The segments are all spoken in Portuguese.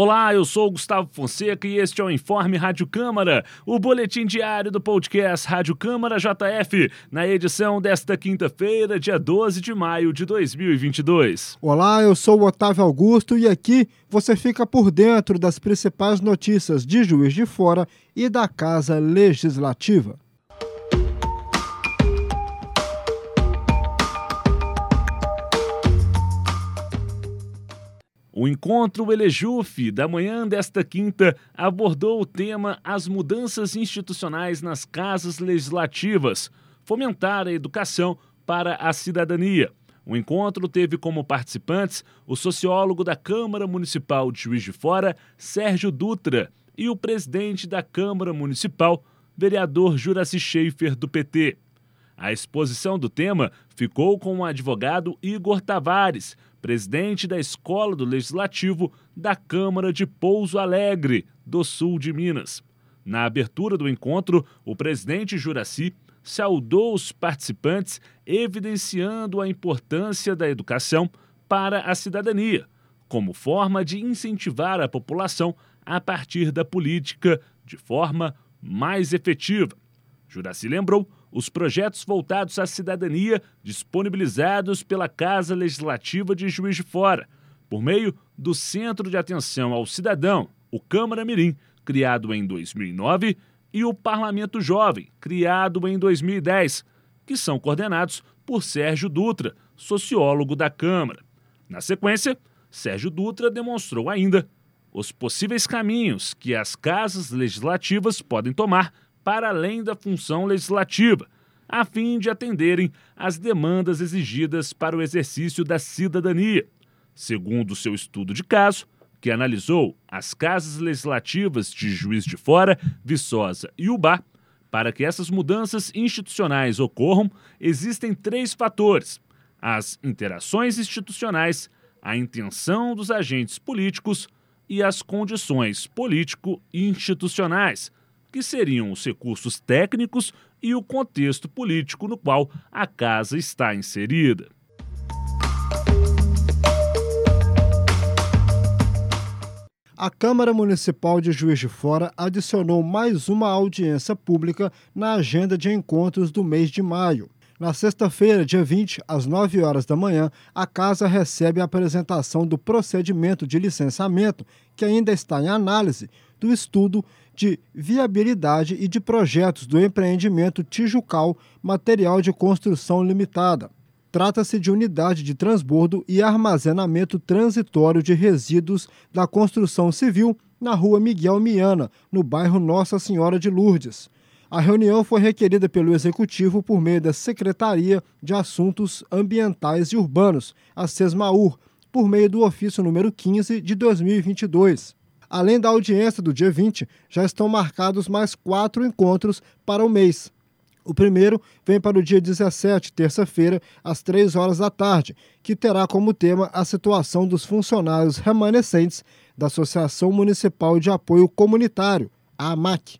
Olá, eu sou Gustavo Fonseca e este é o Informe Rádio Câmara, o boletim diário do podcast Rádio Câmara JF, na edição desta quinta-feira, dia 12 de maio de 2022. Olá, eu sou Otávio Augusto e aqui você fica por dentro das principais notícias de Juiz de Fora e da Casa Legislativa. O encontro Elejuf da manhã desta quinta abordou o tema As mudanças institucionais nas casas legislativas, fomentar a educação para a cidadania. O encontro teve como participantes o sociólogo da Câmara Municipal de Juiz de Fora, Sérgio Dutra, e o presidente da Câmara Municipal, vereador Juraci Schaefer, do PT. A exposição do tema ficou com o advogado Igor Tavares, presidente da Escola do Legislativo da Câmara de Pouso Alegre, do sul de Minas. Na abertura do encontro, o presidente Juraci saudou os participantes, evidenciando a importância da educação para a cidadania, como forma de incentivar a população a partir da política de forma mais efetiva. Juraci lembrou os projetos voltados à cidadania disponibilizados pela Casa Legislativa de Juiz de Fora, por meio do Centro de Atenção ao Cidadão, o Câmara Mirim, criado em 2009, e o Parlamento Jovem, criado em 2010, que são coordenados por Sérgio Dutra, sociólogo da Câmara. Na sequência, Sérgio Dutra demonstrou ainda os possíveis caminhos que as casas legislativas podem tomar para além da função legislativa, a fim de atenderem às demandas exigidas para o exercício da cidadania. Segundo seu estudo de caso, que analisou as casas legislativas de Juiz de Fora, Viçosa e Ubá, para que essas mudanças institucionais ocorram, existem três fatores: as interações institucionais, a intenção dos agentes políticos e as condições político-institucionais, que seriam os recursos técnicos e o contexto político no qual a casa está inserida. A Câmara Municipal de Juiz de Fora adicionou mais uma audiência pública na agenda de encontros do mês de maio. Na sexta-feira, dia 20, às 9 horas da manhã, a Casa recebe a apresentação do procedimento de licenciamento, que ainda está em análise, do estudo de viabilidade e de projetos do empreendimento Tijucal Material de Construção Limitada. Trata-se de unidade de transbordo e armazenamento transitório de resíduos da construção civil na rua Miguel Miana, no bairro Nossa Senhora de Lourdes. A reunião foi requerida pelo Executivo por meio da Secretaria de Assuntos Ambientais e Urbanos, a SESMAUR, por meio do ofício número 15 de 2022. Além da audiência do dia 20, já estão marcados mais quatro encontros para o mês. O primeiro vem para o dia 17, terça-feira, às 3 horas da tarde, que terá como tema a situação dos funcionários remanescentes da Associação Municipal de Apoio Comunitário, a AMAC.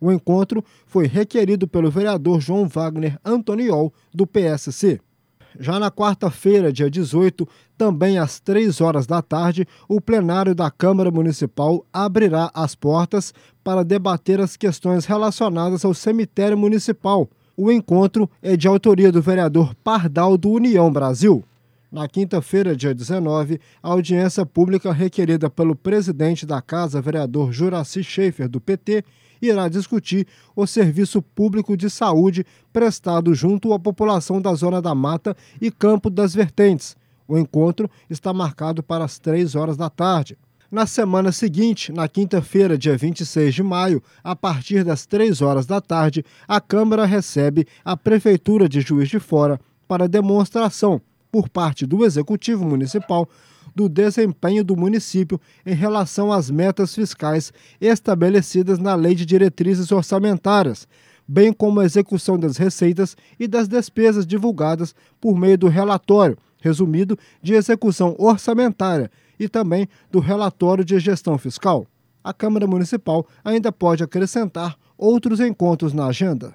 O encontro foi requerido pelo vereador João Wagner Antoniol, do PSC. Já na quarta-feira, dia 18, também às 3 horas da tarde, o plenário da Câmara Municipal abrirá as portas para debater as questões relacionadas ao cemitério municipal. O encontro é de autoria do vereador Pardal do União Brasil. Na quinta-feira, dia 19, a audiência pública requerida pelo presidente da Casa, vereador Juraci Schaefer, do PT, irá discutir o serviço público de saúde prestado junto à população da Zona da Mata e Campo das Vertentes. O encontro está marcado para as três horas da tarde. Na semana seguinte, na quinta-feira, dia 26 de maio, a partir das três horas da tarde, a Câmara recebe a Prefeitura de Juiz de Fora para demonstração, por parte do Executivo Municipal, do desempenho do município em relação às metas fiscais estabelecidas na Lei de Diretrizes Orçamentárias, bem como a execução das receitas e das despesas divulgadas por meio do relatório, resumido, de execução orçamentária e também do relatório de gestão fiscal. A Câmara Municipal ainda pode acrescentar outros encontros na agenda.